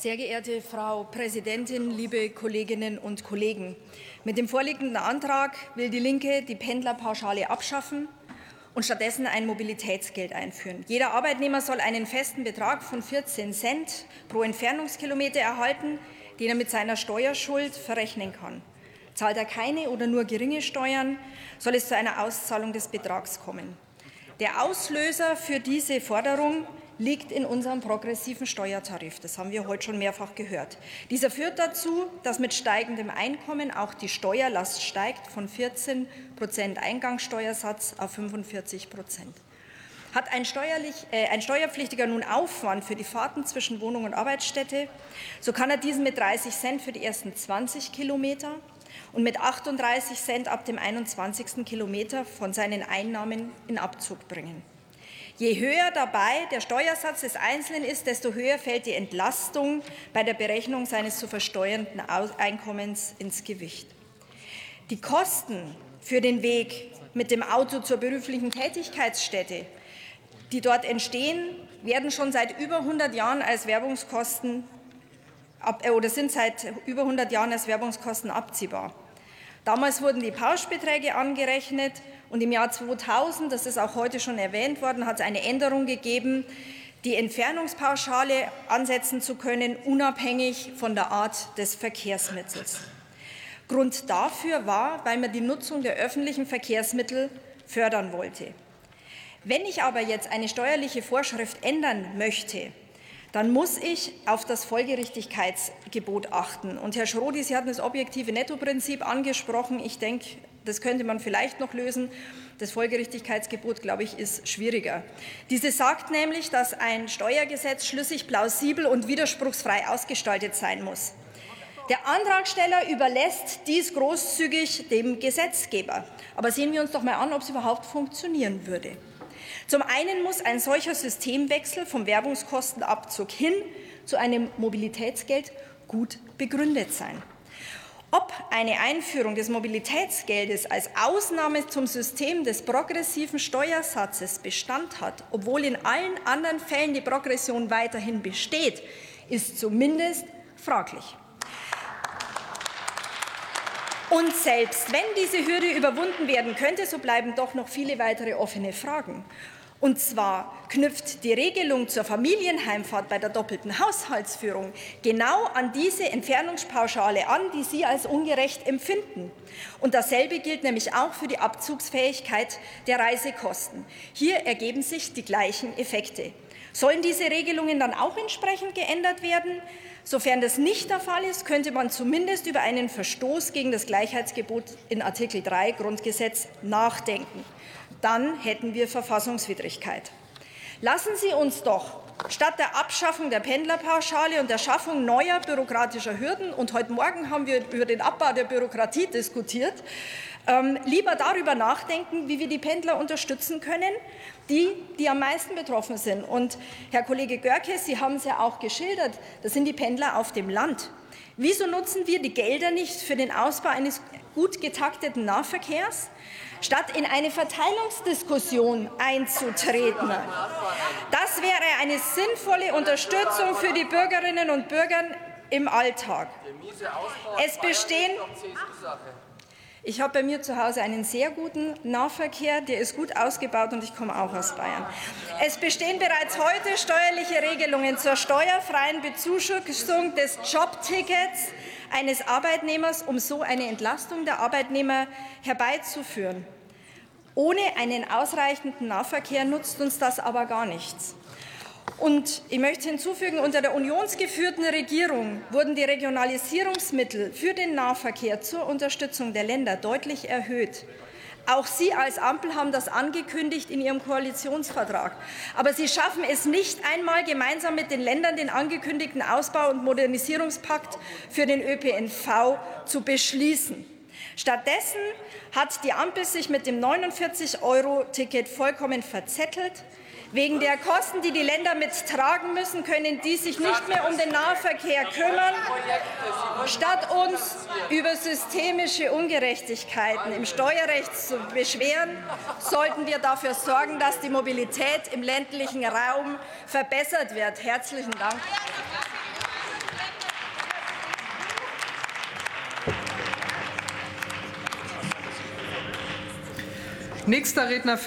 Sehr geehrte Frau Präsidentin, liebe Kolleginnen und Kollegen! Mit dem vorliegenden Antrag will die Linke die Pendlerpauschale abschaffen und stattdessen ein Mobilitätsgeld einführen. Jeder Arbeitnehmer soll einen festen Betrag von 14 Cent pro Entfernungskilometer erhalten, den er mit seiner Steuerschuld verrechnen kann. Zahlt er keine oder nur geringe Steuern, soll es zu einer Auszahlung des Betrags kommen. Der Auslöser für diese Forderung liegt in unserem progressiven Steuertarif. Das haben wir heute schon mehrfach gehört. Dieser führt dazu, dass mit steigendem Einkommen auch die Steuerlast steigt von 14 Prozent Eingangssteuersatz auf 45 Prozent. Hat ein, äh, ein, Steuerpflichtiger nun Aufwand für die Fahrten zwischen Wohnung und Arbeitsstätte, so kann er diesen mit 30 Cent für die ersten 20 Kilometer und mit 38 Cent ab dem 21. Kilometer von seinen Einnahmen in Abzug bringen. Je höher dabei der Steuersatz des Einzelnen ist, desto höher fällt die Entlastung bei der Berechnung seines zu versteuernden Einkommens ins Gewicht. Die Kosten für den Weg mit dem Auto zur beruflichen Tätigkeitsstätte, die dort entstehen, werden schon seit über 100 Jahren als Werbungskosten äh, oder sind seit über 100 Jahren als Werbungskosten abziehbar. Damals wurden die Pauschbeträge angerechnet und im Jahr 2000, das ist auch heute schon erwähnt worden, hat es eine Änderung gegeben, die Entfernungspauschale ansetzen zu können, unabhängig von der Art des Verkehrsmittels. Grund dafür war, weil man die Nutzung der öffentlichen Verkehrsmittel fördern wollte. Wenn ich aber jetzt eine steuerliche Vorschrift ändern möchte, dann muss ich auf das Folgerichtigkeitsgebot achten. Und Herr Schrodi, Sie hatten das objektive Nettoprinzip angesprochen. Ich denke, das könnte man vielleicht noch lösen. Das Folgerichtigkeitsgebot, glaube ich, ist schwieriger. Diese sagt nämlich, dass ein Steuergesetz schlüssig, plausibel und widerspruchsfrei ausgestaltet sein muss. Der Antragsteller überlässt dies großzügig dem Gesetzgeber. Aber sehen wir uns doch mal an, ob es überhaupt funktionieren würde. Zum einen muss ein solcher Systemwechsel vom Werbungskostenabzug hin zu einem Mobilitätsgeld gut begründet sein. Ob eine Einführung des Mobilitätsgeldes als Ausnahme zum System des progressiven Steuersatzes Bestand hat, obwohl in allen anderen Fällen die Progression weiterhin besteht, ist zumindest fraglich. Und selbst wenn diese Hürde überwunden werden könnte, so bleiben doch noch viele weitere offene Fragen. Und zwar knüpft die Regelung zur Familienheimfahrt bei der doppelten Haushaltsführung genau an diese Entfernungspauschale an, die Sie als ungerecht empfinden. Und dasselbe gilt nämlich auch für die Abzugsfähigkeit der Reisekosten. Hier ergeben sich die gleichen Effekte. Sollen diese Regelungen dann auch entsprechend geändert werden? Sofern das nicht der Fall ist, könnte man zumindest über einen Verstoß gegen das Gleichheitsgebot in Artikel 3 Grundgesetz nachdenken dann hätten wir Verfassungswidrigkeit. Lassen Sie uns doch statt der Abschaffung der Pendlerpauschale und der Schaffung neuer bürokratischer Hürden, und heute Morgen haben wir über den Abbau der Bürokratie diskutiert, ähm, lieber darüber nachdenken, wie wir die Pendler unterstützen können, die, die am meisten betroffen sind. Und Herr Kollege Görke, Sie haben es ja auch geschildert, das sind die Pendler auf dem Land. Wieso nutzen wir die Gelder nicht für den Ausbau eines gut getakteten Nahverkehrs? statt in eine Verteilungsdiskussion einzutreten. Das wäre eine sinnvolle Unterstützung für die Bürgerinnen und Bürger im Alltag. Es bestehen ich habe bei mir zu Hause einen sehr guten Nahverkehr, der ist gut ausgebaut und ich komme auch aus Bayern. Es bestehen bereits heute steuerliche Regelungen zur steuerfreien Bezuschussung des Jobtickets eines Arbeitnehmers, um so eine Entlastung der Arbeitnehmer herbeizuführen. Ohne einen ausreichenden Nahverkehr nutzt uns das aber gar nichts. Und ich möchte hinzufügen, unter der unionsgeführten Regierung wurden die Regionalisierungsmittel für den Nahverkehr zur Unterstützung der Länder deutlich erhöht. Auch Sie als Ampel haben das angekündigt in Ihrem Koalitionsvertrag. Aber Sie schaffen es nicht einmal, gemeinsam mit den Ländern den angekündigten Ausbau- und Modernisierungspakt für den ÖPNV zu beschließen. Stattdessen hat die Ampel sich mit dem 49-Euro-Ticket vollkommen verzettelt. Wegen der Kosten, die die Länder mittragen müssen, können die sich nicht mehr um den Nahverkehr kümmern. Statt uns über systemische Ungerechtigkeiten im Steuerrecht zu beschweren, sollten wir dafür sorgen, dass die Mobilität im ländlichen Raum verbessert wird. Herzlichen Dank. Nächster Redner für